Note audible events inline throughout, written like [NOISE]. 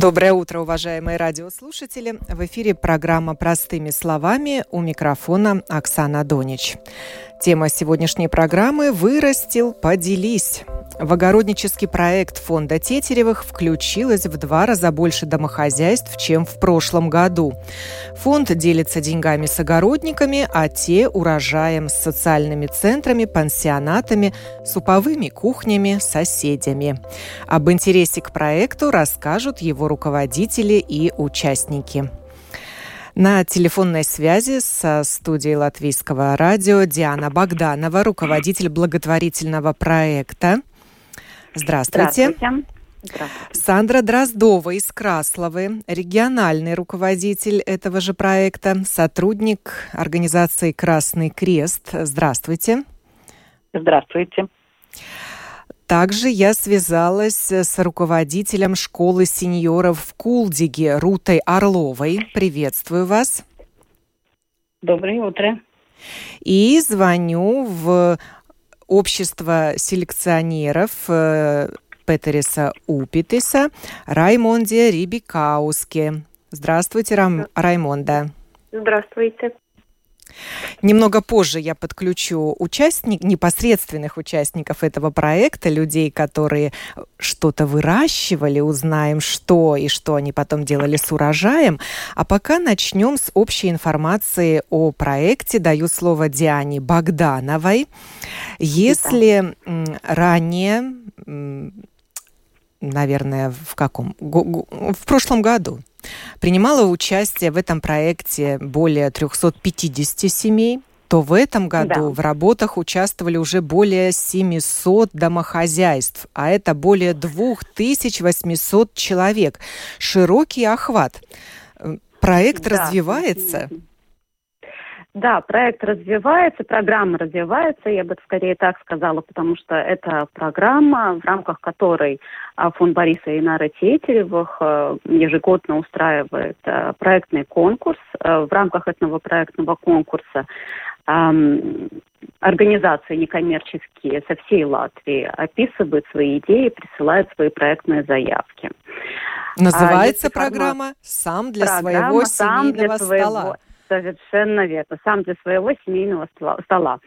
Доброе утро, уважаемые радиослушатели. В эфире программа «Простыми словами» у микрофона Оксана Донич. Тема сегодняшней программы «Вырастил, поделись». В огороднический проект фонда Тетеревых включилось в два раза больше домохозяйств, чем в прошлом году. Фонд делится деньгами с огородниками, а те – урожаем с социальными центрами, пансионатами, суповыми кухнями, соседями. Об интересе к проекту расскажут его руководители и участники. На телефонной связи со студией Латвийского радио Диана Богданова, руководитель благотворительного проекта. Здравствуйте. Здравствуйте. Здравствуйте. Сандра Дроздова из Красловы, региональный руководитель этого же проекта, сотрудник организации «Красный крест». Здравствуйте. Здравствуйте. Также я связалась с руководителем школы сеньоров в Кулдиге Рутой Орловой. Приветствую вас. Доброе утро. И звоню в общество селекционеров э, Петериса Упитиса Раймонде Рибикауске. Здравствуйте, Рам... Раймонда. Здравствуйте. Немного позже я подключу участник, непосредственных участников этого проекта, людей, которые что-то выращивали, узнаем, что и что они потом делали с урожаем. А пока начнем с общей информации о проекте. Даю слово Диане Богдановой. Если ранее наверное, в каком? В прошлом году Принимало участие в этом проекте более 350 семей, то в этом году да. в работах участвовали уже более 700 домохозяйств, а это более 2800 человек. Широкий охват. Проект да. развивается. Да, проект развивается, программа развивается, я бы скорее так сказала, потому что это программа, в рамках которой а, фонд Бориса и Нары Тетеревых а, ежегодно устраивает а, проектный конкурс. В рамках этого проектного конкурса организации некоммерческие со всей Латвии описывают свои идеи, присылают свои проектные заявки. Называется а, программа «Сам для программа своего семейного сам для стола». Совершенно верно. Сам для своего семейного стола.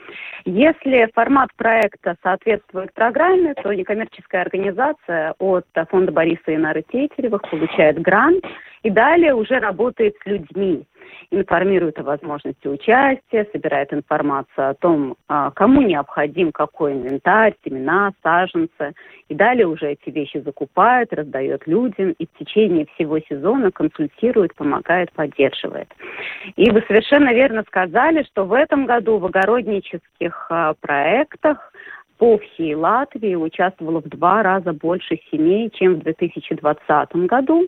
Если формат проекта соответствует программе, то некоммерческая организация от фонда Бориса и Нары Тетеревых получает грант и далее уже работает с людьми информирует о возможности участия, собирает информацию о том, а, кому необходим какой инвентарь, семена, саженцы. И далее уже эти вещи закупает, раздает людям и в течение всего сезона консультирует, помогает, поддерживает. И вы совершенно верно сказали, что в этом году в огороднических а, проектах по всей Латвии участвовало в два раза больше семей, чем в 2020 году.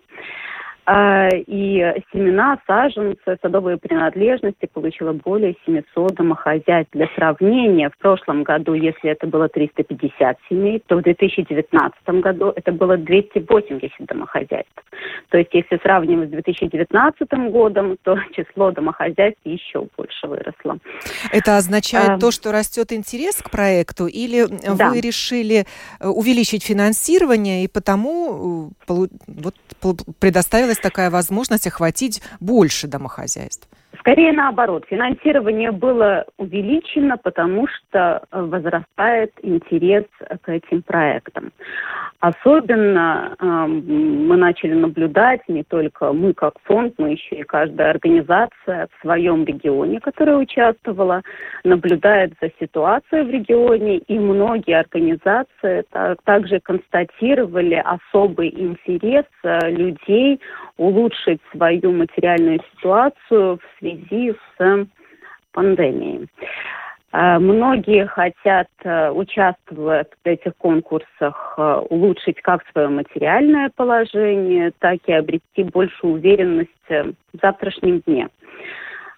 А, и семена, саженцы, садовые принадлежности получила более 700 домохозяйств. Для сравнения, в прошлом году, если это было 350 семей, то в 2019 году это было 280 домохозяйств. То есть, если сравнивать с 2019 годом, то [LAUGHS] число домохозяйств еще больше выросло. Это означает а, то, что растет интерес к проекту, или да. вы решили э, увеличить финансирование и потому э, вот, предоставила появилась такая возможность охватить больше домохозяйств? Скорее наоборот, финансирование было увеличено, потому что возрастает интерес к этим проектам. Особенно э, мы начали наблюдать, не только мы как фонд, но еще и каждая организация в своем регионе, которая участвовала, наблюдает за ситуацией в регионе, и многие организации так, также констатировали особый интерес э, людей улучшить свою материальную ситуацию в связи с пандемией. Э, многие хотят, э, участвуя в этих конкурсах, э, улучшить как свое материальное положение, так и обрести большую уверенность в завтрашнем дне.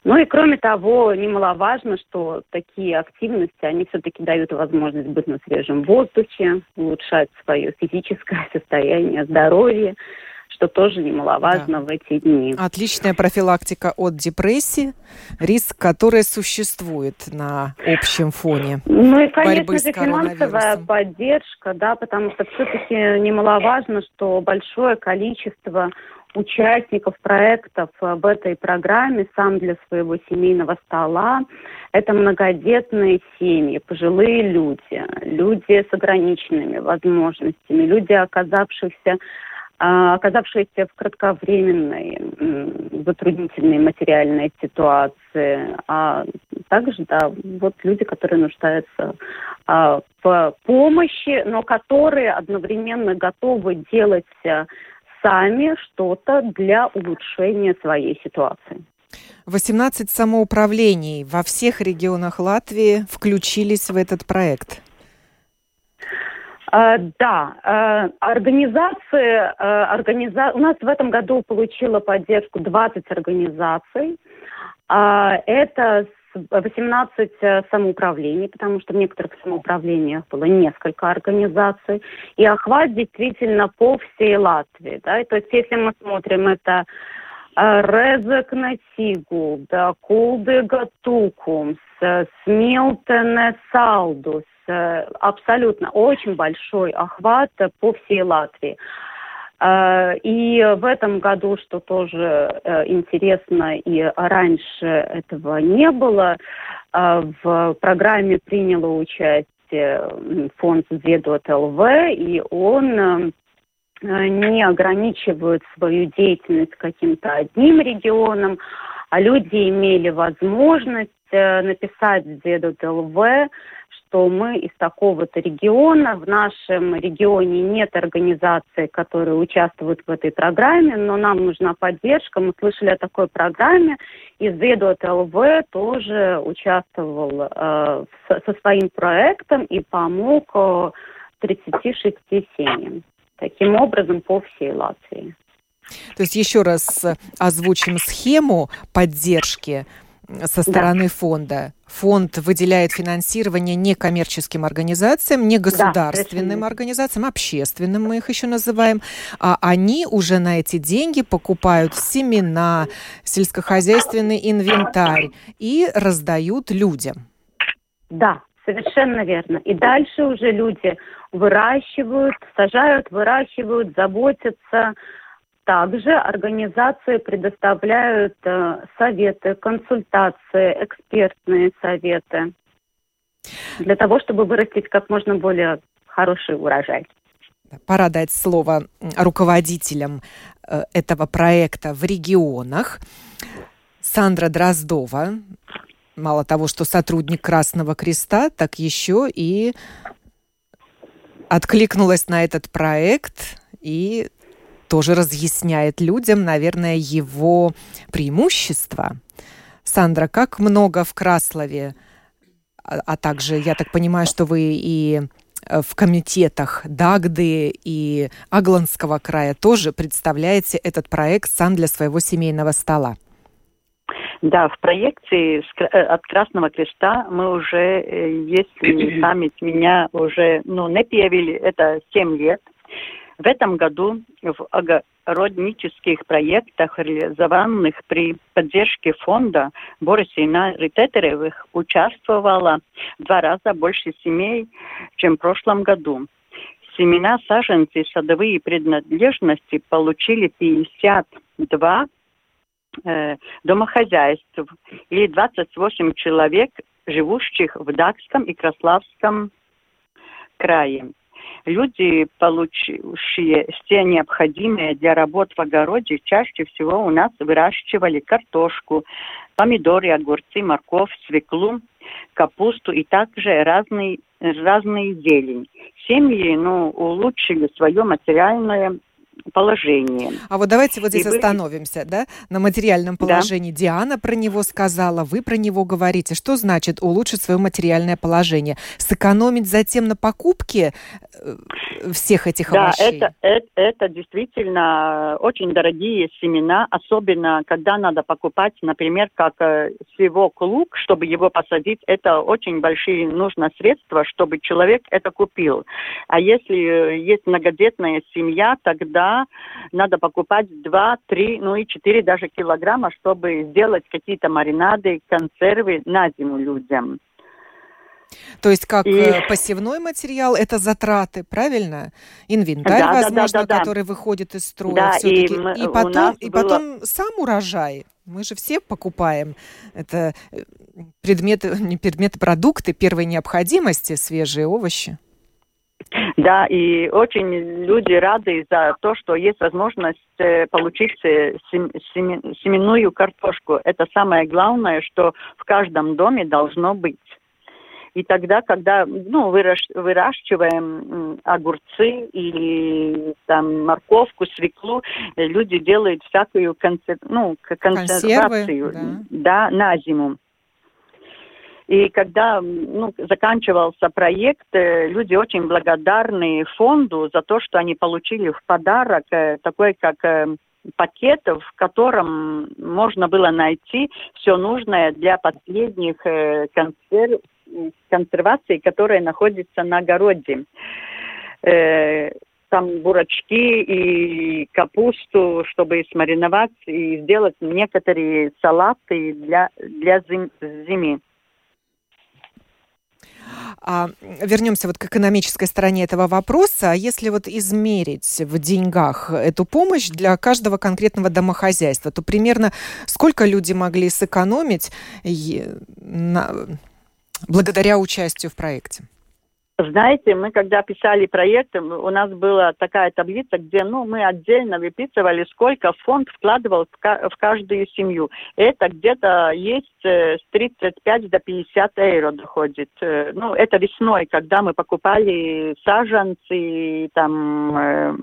Ну и кроме того, немаловажно, что такие активности, они все-таки дают возможность быть на свежем воздухе, улучшать свое физическое состояние, здоровье, что тоже немаловажно да. в эти дни. Отличная профилактика от депрессии, риск который существует на общем фоне. Ну и, конечно же, финансовая поддержка, да, потому что все-таки немаловажно, что большое количество участников проектов в этой программе «Сам для своего семейного стола» – это многодетные семьи, пожилые люди, люди с ограниченными возможностями, люди, оказавшихся оказавшиеся в кратковременной затруднительной материальной ситуации, а также, да, вот люди, которые нуждаются а, в помощи, но которые одновременно готовы делать э, сами что-то для улучшения своей ситуации. 18 самоуправлений во всех регионах Латвии включились в этот проект. А, да, а, организации, а, организа... у нас в этом году получила поддержку 20 организаций. Это 18 э, самоуправлений, потому что в некоторых самоуправлениях было несколько организаций, и охват действительно по всей Латвии. Да? то есть если мы смотрим, это Резек Натигу, да, Кулды Гатукумс, Смилтене Салдус, Э, абсолютно очень большой охват по всей Латвии. Э, и в этом году, что тоже э, интересно, и раньше этого не было, в программе приняло участие фонд «Ведот ЛВ», и он не ограничивает свою деятельность каким-то одним регионом, а люди имели возможность написать в «Ведот ЛВ», что мы из такого-то региона, в нашем регионе нет организации, которые участвуют в этой программе, но нам нужна поддержка. Мы слышали о такой программе, и Зедот ЛВ тоже участвовал э, со, своим проектом и помог э, 36 семьям. Таким образом, по всей Латвии. То есть еще раз э, озвучим схему поддержки со стороны да. фонда. Фонд выделяет финансирование некоммерческим организациям, не государственным да, организациям, общественным мы их еще называем. А они уже на эти деньги покупают семена, сельскохозяйственный инвентарь и раздают людям. Да, совершенно верно. И дальше уже люди выращивают, сажают, выращивают, заботятся также организации предоставляют э, советы, консультации, экспертные советы для того, чтобы вырастить как можно более хороший урожай. Пора дать слово руководителям э, этого проекта в регионах. Сандра Дроздова, мало того, что сотрудник Красного Креста, так еще и откликнулась на этот проект и тоже разъясняет людям, наверное, его преимущества. Сандра, как много в Краслове, а, а также, я так понимаю, что вы и э, в комитетах Дагды и Агланского края тоже представляете этот проект сам для своего семейного стола. Да, в проекте э, от Красного Креста мы уже, э, если [CLEARS THROAT] память меня уже, ну, не пьявили, это 7 лет, в этом году в огороднических проектах, реализованных при поддержке фонда Борисина Ритетеревых, участвовало в два раза больше семей, чем в прошлом году. Семена, саженцы и садовые принадлежности получили 52 э, домохозяйств или 28 человек, живущих в Дакском и Краславском крае люди, получившие все необходимые для работ в огороде, чаще всего у нас выращивали картошку, помидоры, огурцы, морковь, свеклу, капусту и также разные, разные зелень. Семьи ну, улучшили свое материальное положение. А вот давайте вот здесь и остановимся, вы... да, на материальном положении. Да. Диана про него сказала, вы про него говорите. Что значит улучшить свое материальное положение? Сэкономить затем на покупке э, всех этих да, овощей? Да, это, это, это действительно очень дорогие семена, особенно когда надо покупать, например, как э, сливок лук, чтобы его посадить, это очень большие нужно средства, чтобы человек это купил. А если э, есть многодетная семья, тогда надо покупать 2, 3, ну и 4 даже килограмма, чтобы сделать какие-то маринады, консервы на зиму людям. То есть как и... Э, посевной материал это затраты, правильно? Инвентарь, да, возможно, да, да, да, который выходит из строя. Да, и, мы, и потом, и потом было... сам урожай. Мы же все покупаем это э, предметы, [LAUGHS] не предметы, продукты первой необходимости, свежие овощи. Да, и очень люди рады за то, что есть возможность э, получить семенную картошку. Это самое главное, что в каждом доме должно быть. И тогда, когда ну, выращиваем огурцы или там морковку, свеклу, люди делают всякую консер... ну, консервацию да. Да, на зиму. И когда ну, заканчивался проект, э, люди очень благодарны фонду за то, что они получили в подарок э, такой, как э, пакет, в котором можно было найти все нужное для последних консерв консервации, которая находится на огороде. Там бурачки и капусту, чтобы смариновать и сделать некоторые салаты для, для зим, зимы. А, вернемся вот к экономической стороне этого вопроса. Если вот измерить в деньгах эту помощь для каждого конкретного домохозяйства, то примерно сколько люди могли сэкономить на, благодаря участию в проекте? Знаете, мы когда писали проект, у нас была такая таблица, где ну, мы отдельно выписывали, сколько фонд вкладывал в, каждую семью. Это где-то есть э, с 35 до 50 евро доходит. Э, ну, это весной, когда мы покупали саженцы, там, э,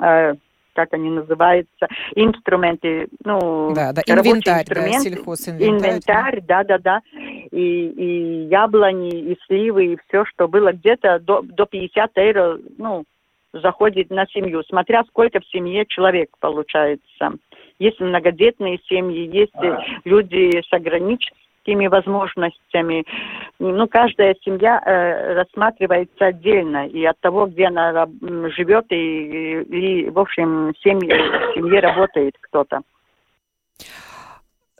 э, как они называются, инструменты, ну, да, да, инвентарь, да, сельхозинвентарь. Инвентарь, да, да, да. И, и яблони, и сливы, и все, что было где-то до, до 50 евро, ну, заходит на семью, смотря сколько в семье человек получается. Есть многодетные семьи, есть люди с ограниченными такими возможностями. Ну, каждая семья э, рассматривается отдельно, и от того, где она живет, и, и, в общем, в семье, в семье работает кто-то.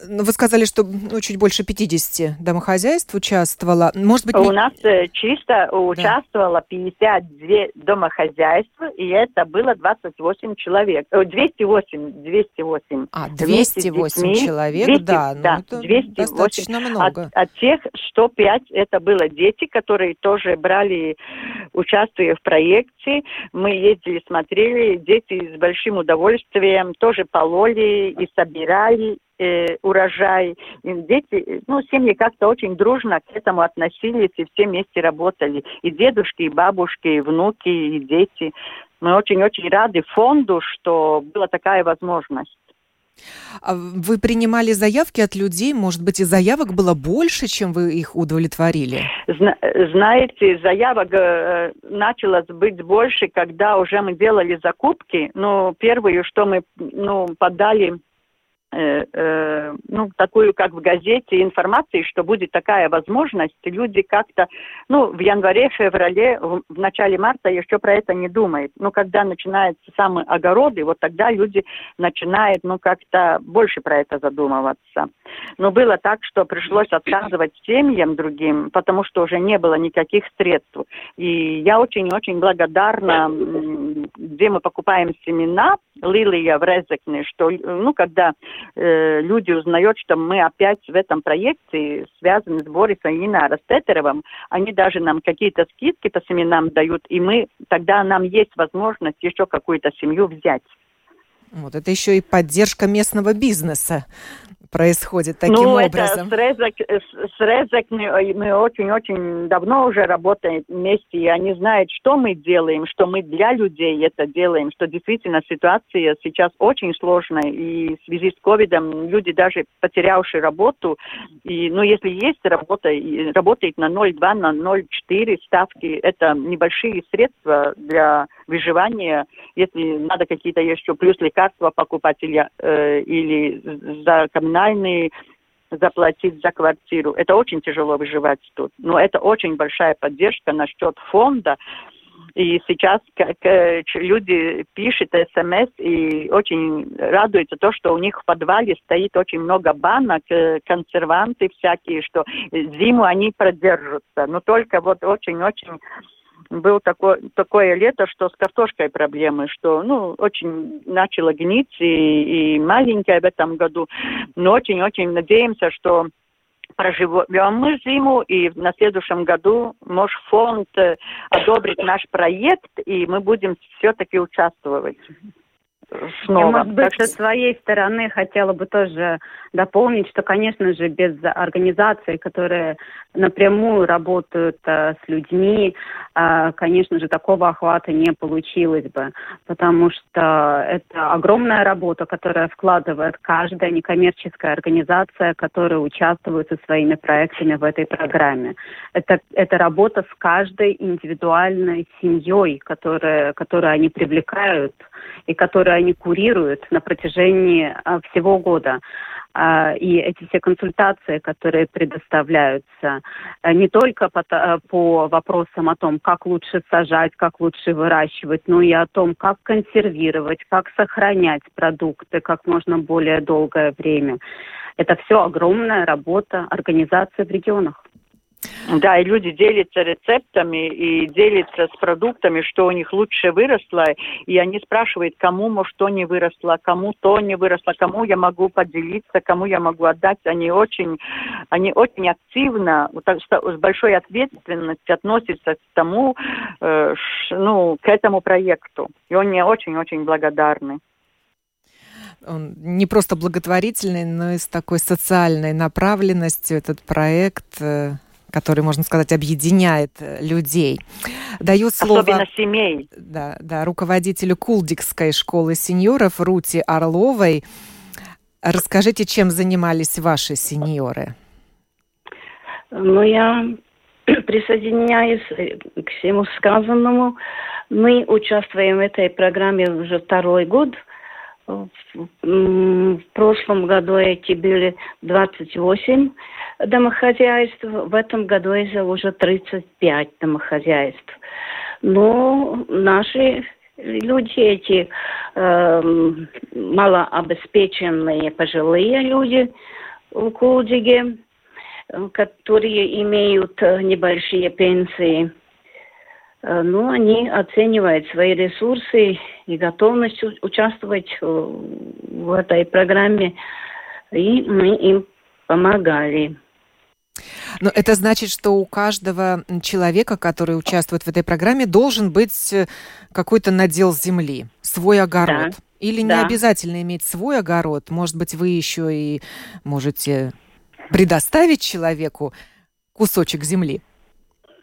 Ну, вы сказали, что ну, чуть больше 50 домохозяйств участвовало. Может быть, У нас э, чисто да. участвовало 52 домохозяйства, и это было 28 человек. 208, 208. А, 208 человек, 200, да. Ну, да, это 208. достаточно много. От, от тех 105 это было дети, которые тоже брали участие в проекте. Мы ездили, смотрели, дети с большим удовольствием тоже пололи и собирали, э, урожай. И дети, ну, семьи как-то очень дружно к этому относились и все вместе работали. И дедушки, и бабушки, и внуки, и дети. Мы очень-очень рады фонду, что была такая возможность. А вы принимали заявки от людей, может быть, и заявок было больше, чем вы их удовлетворили? Зна- знаете, заявок э, началось быть больше, когда уже мы делали закупки. Ну, первую, что мы ну, подали Э, э, ну, такую, как в газете, информации, что будет такая возможность, люди как-то, ну, в январе, феврале, в, в начале марта еще про это не думают. Но когда начинаются самые огороды, вот тогда люди начинают, ну, как-то больше про это задумываться. Но было так, что пришлось отказывать семьям другим, потому что уже не было никаких средств. И я очень-очень благодарна, где мы покупаем семена, Лилия в Резекне, что, ну, когда э, люди узнают, что мы опять в этом проекте связаны с Борисом и Инарой Стетеровым, они даже нам какие-то скидки по семенам дают, и мы, тогда нам есть возможность еще какую-то семью взять. Вот это еще и поддержка местного бизнеса происходит таким ну, образом? Это с, Резек, с Резекми мы очень-очень давно уже работаем вместе, и они знают, что мы делаем, что мы для людей это делаем, что действительно ситуация сейчас очень сложная, и в связи с ковидом люди даже потерявшие работу, и, ну, если есть работа, работает на 0,2, на 0,4 ставки, это небольшие средства для выживания, если надо какие-то еще плюс лекарства покупать или, э, или за коммунальные заплатить за квартиру. Это очень тяжело выживать тут. Но это очень большая поддержка насчет фонда. И сейчас как, люди пишут смс и очень радуются то, что у них в подвале стоит очень много банок, э, консерванты всякие, что зиму они продержатся. Но только вот очень-очень был такое, такое лето, что с картошкой проблемы, что, ну, очень начало гнить и, и маленькая в этом году, но очень-очень надеемся, что проживем мы зиму, и на следующем году, может, фонд э, одобрит наш проект, и мы будем все-таки участвовать снова. Я, может быть, так... со своей стороны хотела бы тоже дополнить, что, конечно же, без организаций, которые напрямую работают э, с людьми, э, конечно же, такого охвата не получилось бы, потому что это огромная работа, которая вкладывает каждая некоммерческая организация, которая участвует со своими проектами в этой программе. Это, это работа с каждой индивидуальной семьей, которая, которую они привлекают и которую они курируют на протяжении а, всего года. А, и эти все консультации, которые предоставляются, а, не только по, по вопросам о том, как лучше сажать, как лучше выращивать, но и о том, как консервировать, как сохранять продукты как можно более долгое время. Это все огромная работа организации в регионах. Да, и люди делятся рецептами и делятся с продуктами, что у них лучше выросло, и они спрашивают, кому, может, что не выросло, кому то не выросло, кому я могу поделиться, кому я могу отдать. Они очень, они очень активно, с большой ответственностью относятся к тому, э, ну, к этому проекту. И они очень-очень благодарны он не просто благотворительный, но и с такой социальной направленностью этот проект э, который, можно сказать, объединяет э, людей. Даю слово... Особенно семей. Да, да, руководителю Кулдикской школы сеньоров Рути Орловой. Расскажите, чем занимались ваши сеньоры? Ну, я [CLEARS THROAT] присоединяюсь э, к всему сказанному. Мы участвуем в этой программе уже второй год. В прошлом году эти были 28 домохозяйств, в этом году это уже 35 домохозяйств. Но наши люди эти э, малообеспеченные пожилые люди в Кулдиге, которые имеют небольшие пенсии, э, ну, они оценивают свои ресурсы и готовность участвовать в этой программе, и мы им помогали. Но это значит, что у каждого человека, который участвует в этой программе, должен быть э, какой-то надел земли, свой огород. Да. Или не да. обязательно иметь свой огород. Может быть, вы еще и можете предоставить человеку кусочек земли.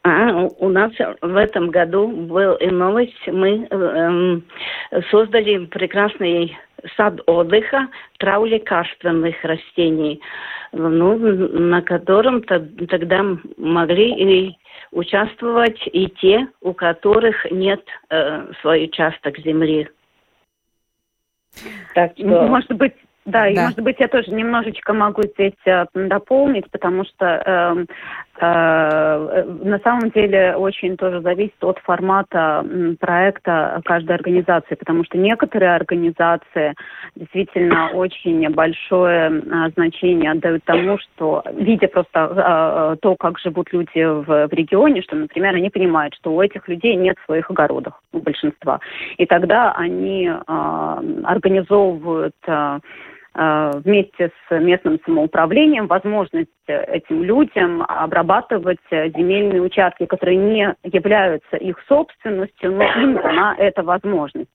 А, у нас в этом году был и новость. Мы э, э, создали прекрасный сад отдыха трав лекарственных растений, ну, на котором -то, тогда могли и участвовать и те, у которых нет э, свой участок земли. Так что... Может быть, да, да, и может быть я тоже немножечко могу здесь э, дополнить, потому что э, э, на самом деле очень тоже зависит от формата проекта каждой организации, потому что некоторые организации действительно очень большое э, значение отдают тому, что видя просто э, то, как живут люди в, в регионе, что, например, они понимают, что у этих людей нет своих огородов у большинства, и тогда они э, организовывают э, Э, вместе с местным самоуправлением возможность этим людям обрабатывать земельные участки, которые не являются их собственностью, но им дана эта возможность.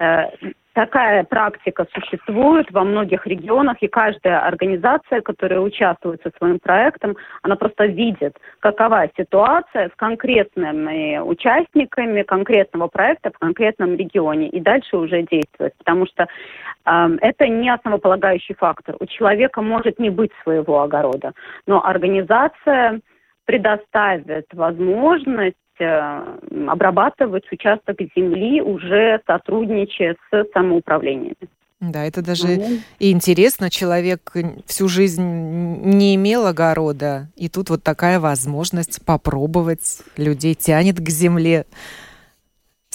Э, такая практика существует во многих регионах, и каждая организация, которая участвует со своим проектом, она просто видит, какова ситуация с конкретными участниками конкретного проекта в конкретном регионе, и дальше уже действовать. Потому что э, это не основополагающий фактор. У человека может не быть своего огорода, но организация предоставит возможность обрабатывать участок земли, уже сотрудничая с самоуправлениями. Да, это даже mm-hmm. и интересно. Человек всю жизнь не имел огорода, и тут вот такая возможность попробовать. Людей тянет к земле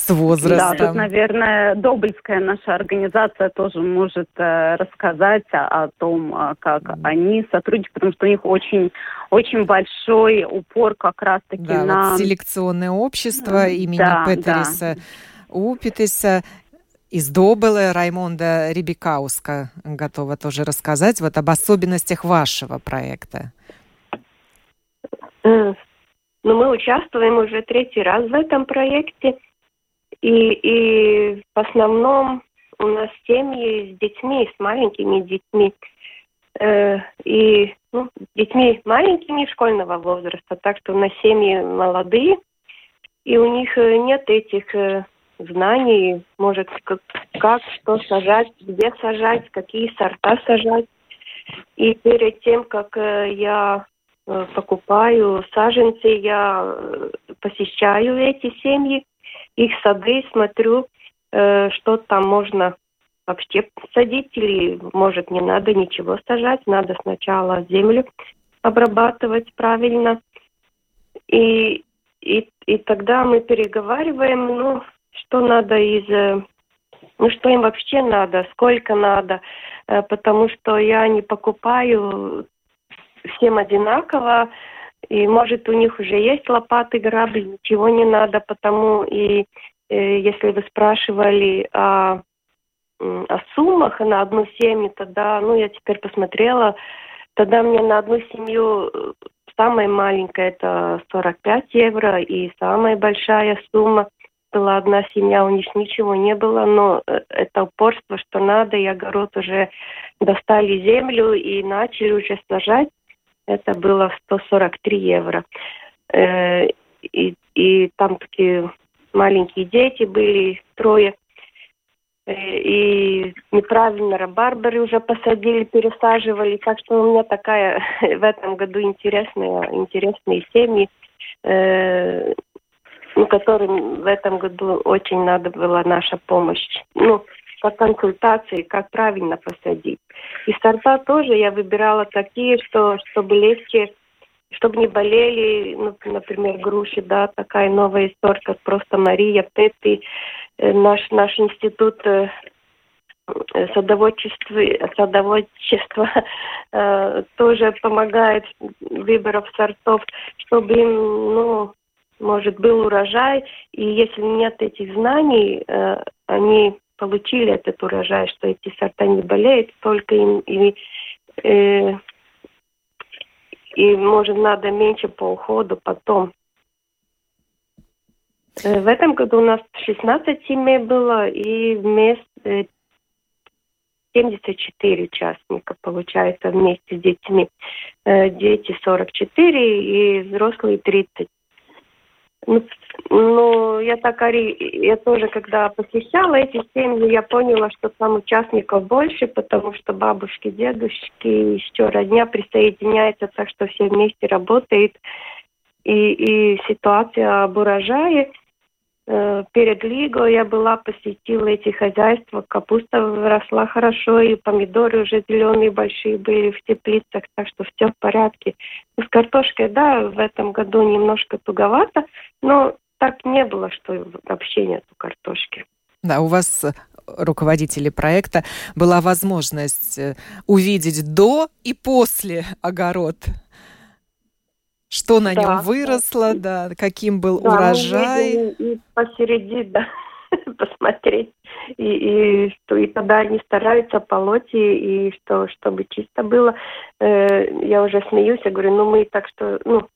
с возрастом. Да, тут, наверное, Добыльская наша организация тоже может э, рассказать о, о том, э, как mm. они сотрудничают, потому что у них очень, очень большой упор как раз-таки да, на... Вот селекционное общество имени да, Петериса да. Упитиса из Добылы Раймонда Рибикауска готова тоже рассказать вот об особенностях вашего проекта. Э, ну, мы участвуем уже третий раз в этом проекте. И, и в основном у нас семьи с детьми, с маленькими детьми. Э, и ну, детьми маленькими школьного возраста, так что у нас семьи молодые, и у них э, нет этих э, знаний, может, как, как, что сажать, где сажать, какие сорта сажать. И перед тем, как э, я э, покупаю саженцы, я э, посещаю эти семьи, их сады, смотрю, э, что там можно вообще садить или, может, не надо ничего сажать, надо сначала землю обрабатывать правильно. И, и, и тогда мы переговариваем, ну, что надо из... Э, ну, что им вообще надо, сколько надо, э, потому что я не покупаю всем одинаково, и может у них уже есть лопаты, грабли, ничего не надо, потому и э, если вы спрашивали о, о суммах на одну семью, тогда, ну, я теперь посмотрела, тогда мне на одну семью э, самая маленькая это 45 евро, и самая большая сумма была одна семья, у них ничего не было, но э, это упорство, что надо, и огород уже достали землю и начали уже сажать это было 143 евро. Э, и, и там такие маленькие дети были, трое. Э, и неправильно рабарбары уже посадили, пересаживали. Так что у меня такая [LAUGHS] в этом году интересная, интересные семьи, э, ну, которым в этом году очень надо была наша помощь. Ну, по консультации, как правильно посадить. И сорта тоже я выбирала такие, что чтобы легче, чтобы не болели, ну, например, груши, да, такая новая сорт, как просто Мария, Пеппи, э, наш, наш институт э, садоводчества, садоводчества [LAUGHS] э, тоже помогает выборов сортов, чтобы ну, может, был урожай, и если нет этих знаний, э, они получили этот урожай, что эти сорта не болеют, только им и, э, и может надо меньше по уходу потом. Э, в этом году у нас 16 семей было и вместе 74 участника, получается, вместе с детьми. Э, дети 44 и взрослые 30. Ну, я так, я тоже, когда посещала эти семьи, я поняла, что там участников больше, потому что бабушки, дедушки, еще родня присоединяются, так что все вместе работают. И, и ситуация об перед Лигой я была, посетила эти хозяйства, капуста росла хорошо, и помидоры уже зеленые большие были в теплицах, так что все в порядке. С картошкой, да, в этом году немножко туговато, но так не было, что вообще нету картошки. Да, у вас э, руководители проекта была возможность э, увидеть до и после огород что на да, нем выросло, да. каким был да, урожай. Мы и посередине, [LAUGHS] да, посмотреть. И, и что и тогда они стараются полоть, и, и что, чтобы чисто было. Э, я уже смеюсь, я говорю, ну мы так что, ну,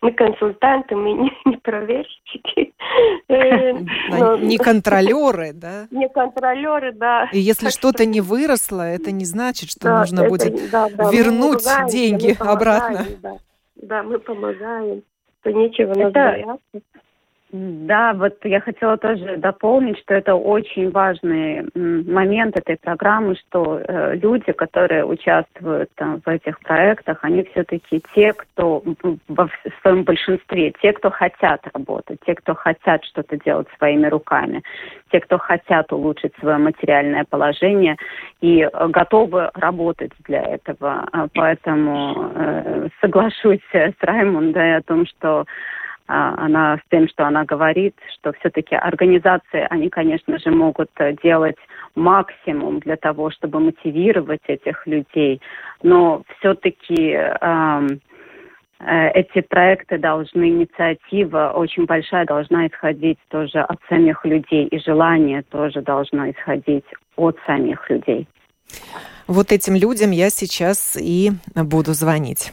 мы консультанты, мы [LAUGHS] не, не проверщики. Э, не контролеры, да? [LAUGHS] Не контролеры, да. И если что-то не выросло, это не значит, что нужно будет вернуть деньги обратно. Да, мы помогаем. То нечего нас бояться. Да, вот я хотела тоже дополнить, что это очень важный момент этой программы, что э, люди, которые участвуют там, в этих проектах, они все-таки те, кто в своем большинстве, те, кто хотят работать, те, кто хотят что-то делать своими руками, те, кто хотят улучшить свое материальное положение и э, готовы работать для этого. А поэтому э, соглашусь с Раймондой о том, что она с тем, что она говорит, что все-таки организации, они, конечно же, могут э, делать максимум для того, чтобы мотивировать этих людей, но все-таки э, эти проекты должны, инициатива очень большая должна исходить тоже от самих людей, и желание тоже должно исходить от самих людей. Вот этим людям я сейчас и буду звонить.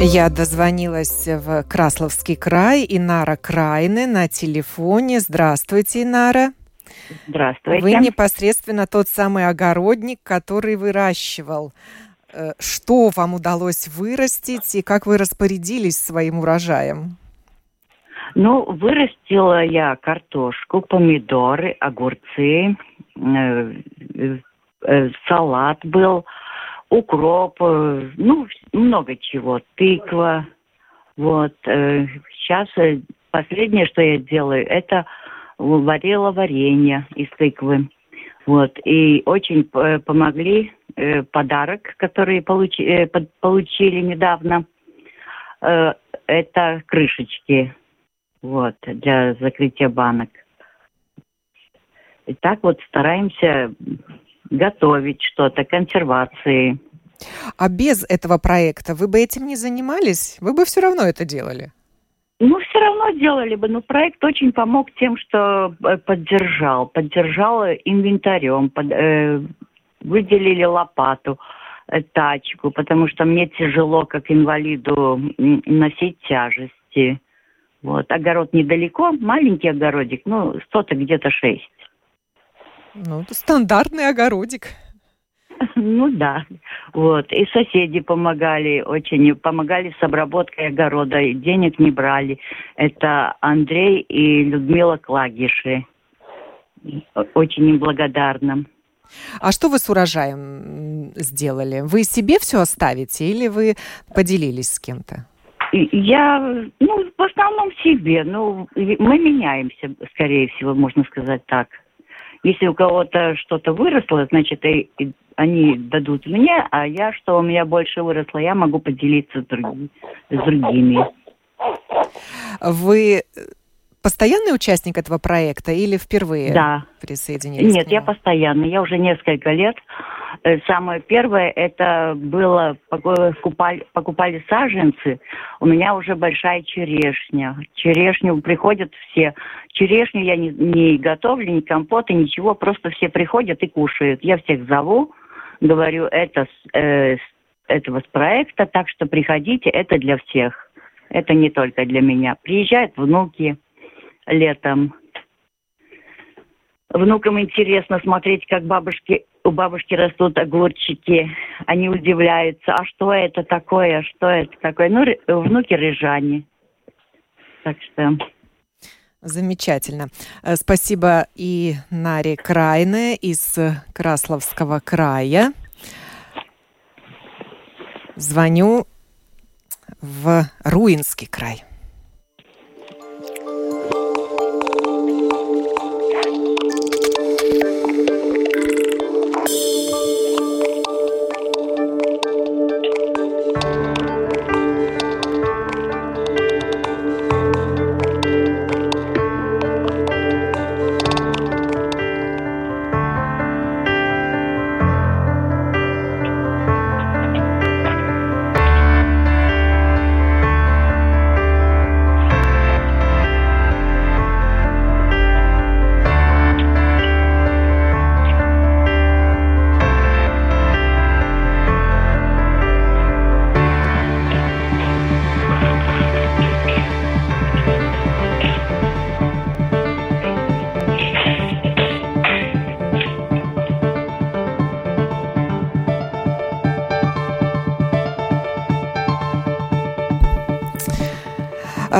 Я дозвонилась в Красловский край. Инара Крайны на телефоне. Здравствуйте, Инара. Здравствуйте. Вы непосредственно тот самый огородник, который выращивал. Э, что вам удалось вырастить и как вы распорядились своим урожаем? Ну, вырастила я картошку, помидоры, огурцы, э, э, салат был, укроп, э, ну, много чего, тыква. Вот. Сейчас э, э, последнее, что я делаю, это варила варенье из тыквы. Вот. И очень помогли подарок, который получи, получили недавно. Это крышечки вот, для закрытия банок. И так вот стараемся готовить что-то, консервации. А без этого проекта вы бы этим не занимались? Вы бы все равно это делали? Ну, все равно делали бы, но проект очень помог тем, что э, поддержал. Поддержал инвентарем, под, э, выделили лопату, э, тачку, потому что мне тяжело, как инвалиду, носить тяжести. Вот. Огород недалеко, маленький огородик, ну, что-то где-то шесть. Ну, это стандартный огородик. Ну да, вот. И соседи помогали очень, помогали с обработкой огорода, и денег не брали. Это Андрей и Людмила Клагиши. Очень им благодарна. А что вы с урожаем сделали? Вы себе все оставите или вы поделились с кем-то? Я, ну, в основном себе. Ну, мы меняемся, скорее всего, можно сказать так. Если у кого-то что-то выросло, значит, и, и они дадут мне, а я, что у меня больше выросло, я могу поделиться с, други, с другими. Вы постоянный участник этого проекта или впервые да. присоединились? Нет, я постоянный. Я уже несколько лет. Э, самое первое, это было, покупали, покупали саженцы. У меня уже большая черешня. Черешню приходят все. Черешню я не, не готовлю, ни компоты, ничего. Просто все приходят и кушают. Я всех зову, говорю, это э, этого с проекта, так что приходите, это для всех. Это не только для меня. Приезжают внуки, летом. Внукам интересно смотреть, как бабушки, у бабушки растут огурчики. Они удивляются, а что это такое, что это такое. Ну, внуки рыжане. Так что... Замечательно. Э, спасибо и Наре Крайне из Красловского края. Звоню в Руинский край.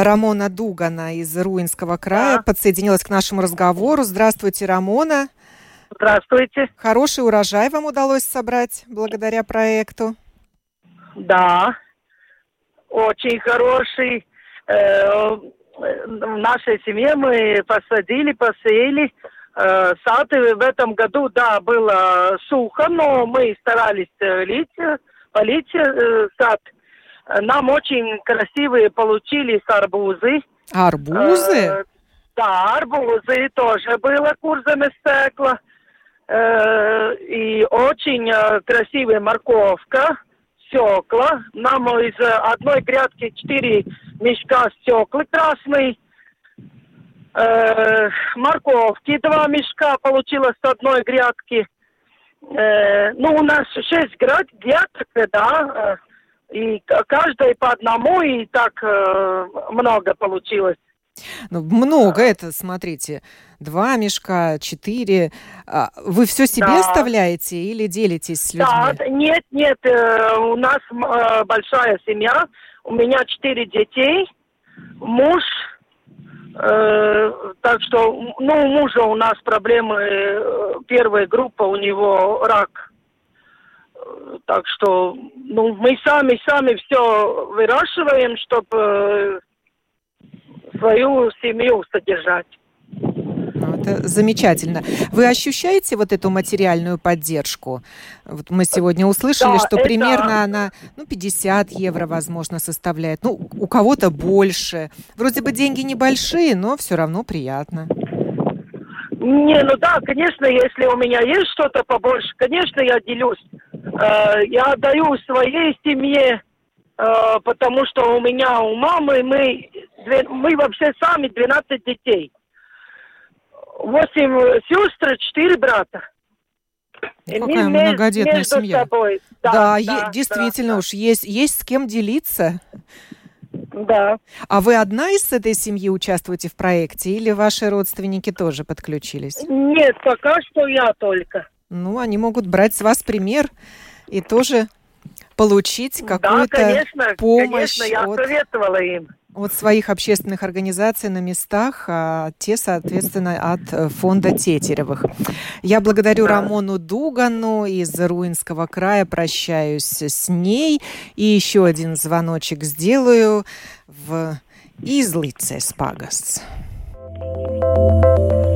Рамона Дугана из Руинского края да. подсоединилась к нашему разговору. Здравствуйте, Рамона. Здравствуйте. Хороший урожай вам удалось собрать благодаря проекту. Да, очень хороший. Э, в нашей семье мы посадили, посеяли. Э, сад в этом году, да, было сухо, но мы старались лить, полить сад. Нам очень красивые получились арбузы. Арбузы? Да, арбузы тоже было курсами стекла. И очень красивая морковка стекла. Нам из одной грядки четыре мешка стекла красный. Э, морковки два мешка получилось с одной грядки. Э, ну, у нас шесть грядок, да, э, и каждой по одному, и так э, много получилось. Ну, много это, смотрите, два мешка, четыре. А, вы все себе да. оставляете или делитесь с людьми? Да, нет, нет, э, у нас э, большая семья, у меня четыре детей, муж, э, так что, ну, у мужа у нас проблемы, первая группа, у него рак. Так что, ну, мы сами-сами все выращиваем, чтобы свою семью содержать. Ну, это замечательно. Вы ощущаете вот эту материальную поддержку? Вот мы сегодня услышали, да, что это... примерно она ну, 50 евро, возможно, составляет. Ну, у кого-то больше. Вроде бы деньги небольшие, но все равно приятно. Не, ну да, конечно, если у меня есть что-то побольше, конечно, я делюсь. Э, я отдаю своей семье, э, потому что у меня, у мамы, мы мы вообще сами 12 детей. Восемь сестр, четыре брата. Какая мы многодетная семья. Собой. Да, да, да действительно да, уж есть, есть с кем делиться. Да. А вы одна из этой семьи участвуете в проекте или ваши родственники тоже подключились? Нет, пока что я только. Ну, они могут брать с вас пример и тоже получить какую-то да, конечно, помощь. Конечно, я от... советовала им от своих общественных организаций на местах, а те, соответственно, от э, фонда Тетеревых. Я благодарю да. Рамону Дугану из Руинского края, прощаюсь с ней. И еще один звоночек сделаю в Излице Спагас. сожалению,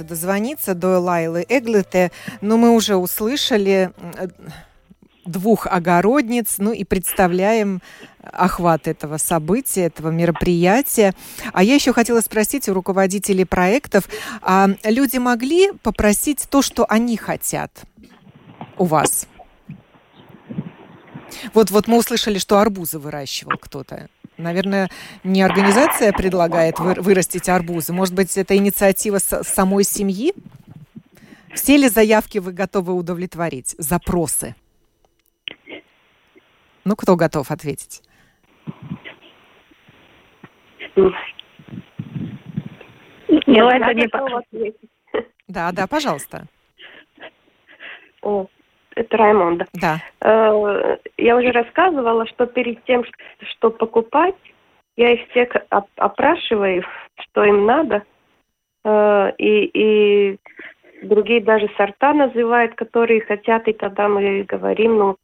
удается дозвониться до Лайлы Эглете, но мы уже услышали двух огородниц, ну и представляем охват этого события, этого мероприятия. А я еще хотела спросить у руководителей проектов, а люди могли попросить то, что они хотят у вас? Вот, вот мы услышали, что арбузы выращивал кто-то. Наверное, не организация предлагает вырастить арбузы. Может быть, это инициатива самой семьи? Все ли заявки вы готовы удовлетворить? Запросы? Ну, кто готов ответить? Ну, это не... Да, да, пожалуйста. О, это Раймонда. Да. Э, я уже рассказывала, что перед тем, что покупать, я их всех опрашиваю, что им надо. Э, и, и другие даже сорта называют, которые хотят, и тогда мы говорим, ну,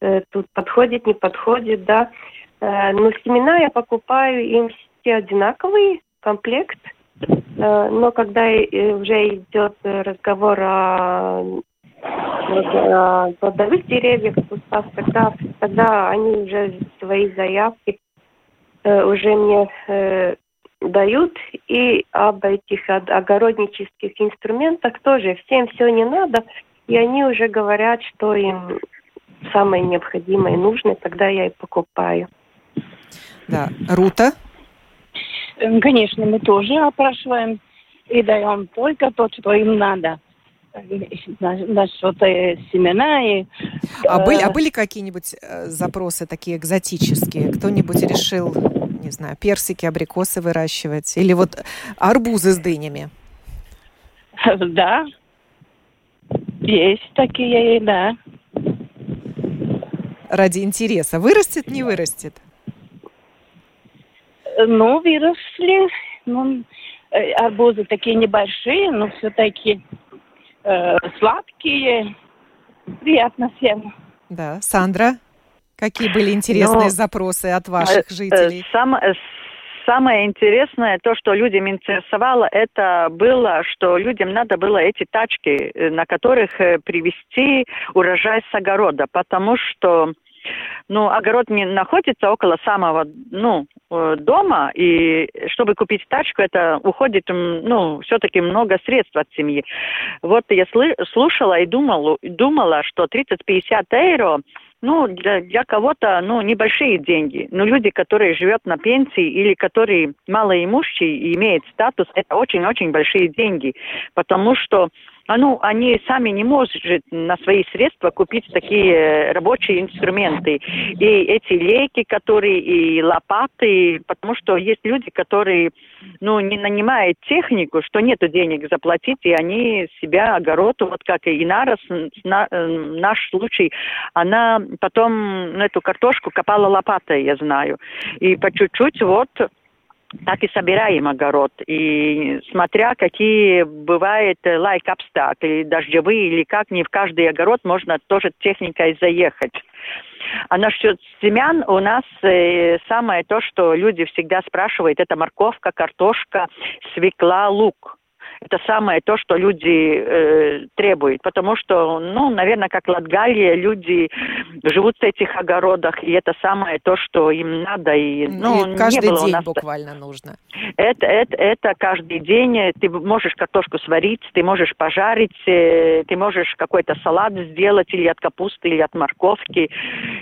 э, тут подходит, не подходит, да. Э, но семена я покупаю им все одинаковый комплект. Э, но когда уже идет разговор о плодовых деревьев, кустах, тогда, тогда они уже свои заявки уже мне дают. И об этих огороднических инструментах тоже всем все не надо. И они уже говорят, что им самое необходимое и нужное, тогда я и покупаю. Да. Рута? Конечно, мы тоже опрашиваем и даем только то, что им надо. Насчет э, семена и... А были, а были какие-нибудь э, запросы такие экзотические? Кто-нибудь решил, не знаю, персики, абрикосы выращивать? Или вот арбузы с дынями? [LAUGHS] Да, есть такие, да. Ради интереса. Вырастет, не вырастет? Ну, выросли. Ну, э, арбузы такие небольшие, но все-таки э, сладкие. Приятно всем. Да. Сандра, какие были интересные но, ну, запросы от ваших э, жителей? Сам, Самое интересное, то, что людям интересовало, это было, что людям надо было эти тачки, э, на которых э, привезти урожай с огорода, потому что ну, огород не находится около самого, ну, э, дома, и чтобы купить тачку, это уходит, ну, все-таки много средств от семьи. Вот я слушала и думала, думала что 30-50 евро ну, для, для кого-то, ну, небольшие деньги. Но люди, которые живут на пенсии или которые малоимущие и имеют статус, это очень-очень большие деньги. Потому что ну, они сами не могут на свои средства купить такие э, рабочие инструменты. И эти лейки, которые, и лопаты, потому что есть люди, которые, ну, не нанимают технику, что нет денег заплатить, и они себя огород, вот как и Инара, на, э, наш случай, она потом ну, эту картошку копала лопатой, я знаю. И по чуть-чуть вот так и собираем огород. И смотря какие бывают лайк обстакли, дождевые или как, не в каждый огород можно тоже техникой заехать. А насчет семян у нас э, самое то, что люди всегда спрашивают, это морковка, картошка, свекла, лук это самое то, что люди э, требуют. Потому что, ну, наверное, как Латгалия, люди живут в этих огородах, и это самое то, что им надо. И, ну, и каждый день нас... буквально нужно. Это, это, это каждый день. Ты можешь картошку сварить, ты можешь пожарить, э, ты можешь какой-то салат сделать или от капусты, или от морковки,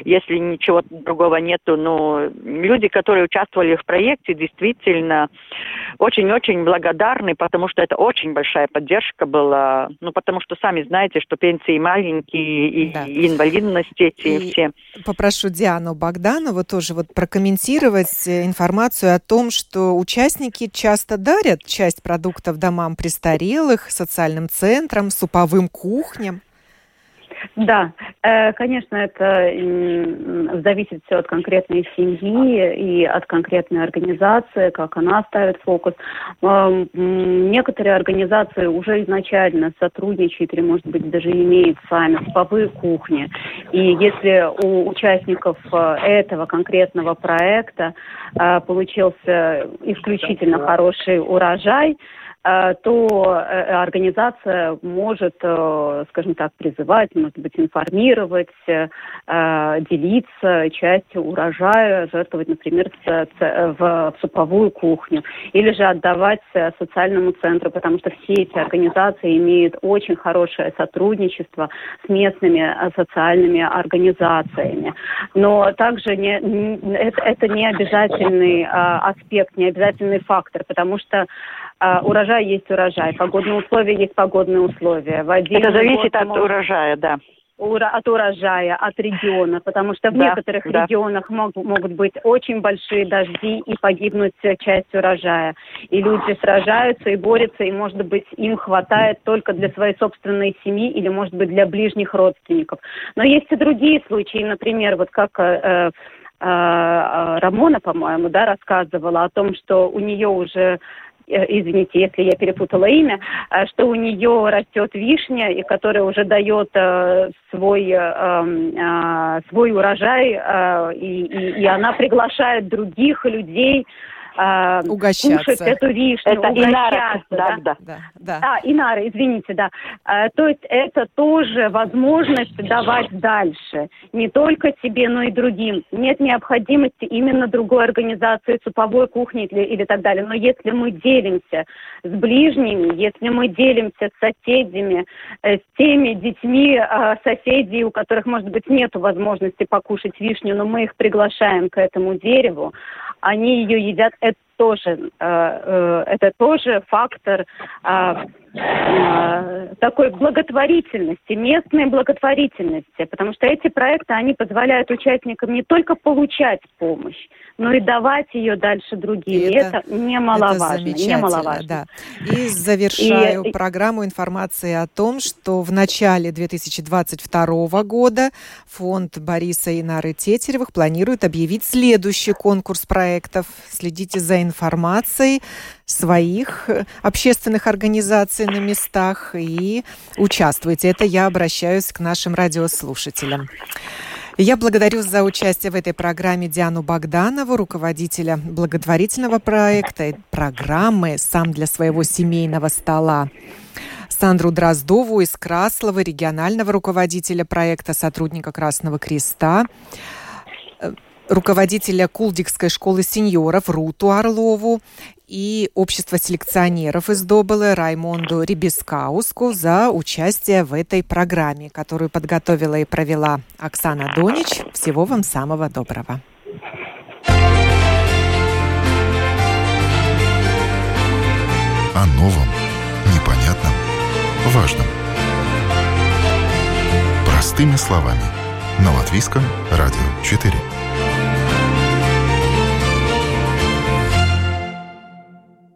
если ничего другого нету. Но люди, которые участвовали в проекте, действительно очень-очень благодарны, потому что это очень большая поддержка была, ну, потому что сами знаете, что пенсии маленькие, и, да. и инвалидность эти и все. Попрошу Диану Богданову тоже вот прокомментировать э, информацию о том, что участники часто дарят часть продуктов домам престарелых, социальным центрам, суповым кухням. Да, э, конечно, это зависит все от конкретной семьи и от конкретной организации, как она ставит фокус. Некоторые организации уже изначально сотрудничают или, может быть, даже имеют сами суповые кухни. И если у участников э, этого конкретного проекта э, получился исключительно хороший урожай, то э, организация может, э, скажем так, призывать, может быть, информировать, делиться частью урожая, жертвовать, например, в суповую кухню, или же отдавать социальному центру, потому что все эти организации имеют очень хорошее сотрудничество с местными социальными организациями. Но также не, это, это не обязательный аспект, не обязательный фактор, потому что урожай урожай есть урожай, погодные условия есть погодные условия. В Это зависит от может... урожая, да от урожая, от региона, потому что в да, некоторых да. регионах мог, могут быть очень большие дожди и погибнуть часть урожая. И люди сражаются и борются, и, может быть, им хватает только для своей собственной семьи или, может быть, для ближних родственников. Но есть и другие случаи, например, вот как э, э, э Рамона, по-моему, да, рассказывала о том, что у нее уже извините, если я перепутала имя, э, что у нее растет вишня, и которая уже дает э, свой, э, э, свой урожай, э, и, и, и она приглашает других людей э, угощаться. кушать эту вишню, это угощаться. Да, да, да. да. А, инара, извините, да. А, то есть это тоже возможность давать дальше. Не только себе, но и другим. Нет необходимости именно другой организации, суповой кухни или, или так далее. Но если мы делимся с ближними, если мы делимся с соседями, э, с теми детьми э, соседей, у которых, может быть, нет возможности покушать вишню, но мы их приглашаем к этому дереву, они ее едят, это тоже, э, э, это тоже фактор э, такой благотворительности, местной благотворительности, потому что эти проекты, они позволяют участникам не только получать помощь, но и давать ее дальше другим. И это, это немаловажно. Это немаловажно. Да. И завершаю и, программу информации о том, что в начале 2022 года фонд Бориса и Нары Тетеревых планирует объявить следующий конкурс проектов. Следите за информацией своих э, общественных организаций на местах и участвуйте. Это я обращаюсь к нашим радиослушателям. Я благодарю за участие в этой программе Диану Богданову, руководителя благотворительного проекта программы «Сам для своего семейного стола». Сандру Дроздову из Краслова, регионального руководителя проекта сотрудника Красного Креста, руководителя Кулдикской школы сеньоров Руту Орлову и общество селекционеров из Добылы Раймонду Рибискауску за участие в этой программе, которую подготовила и провела Оксана Донич. Всего вам самого доброго. О новом, непонятном, важном. Простыми словами. На Латвийском радио 4.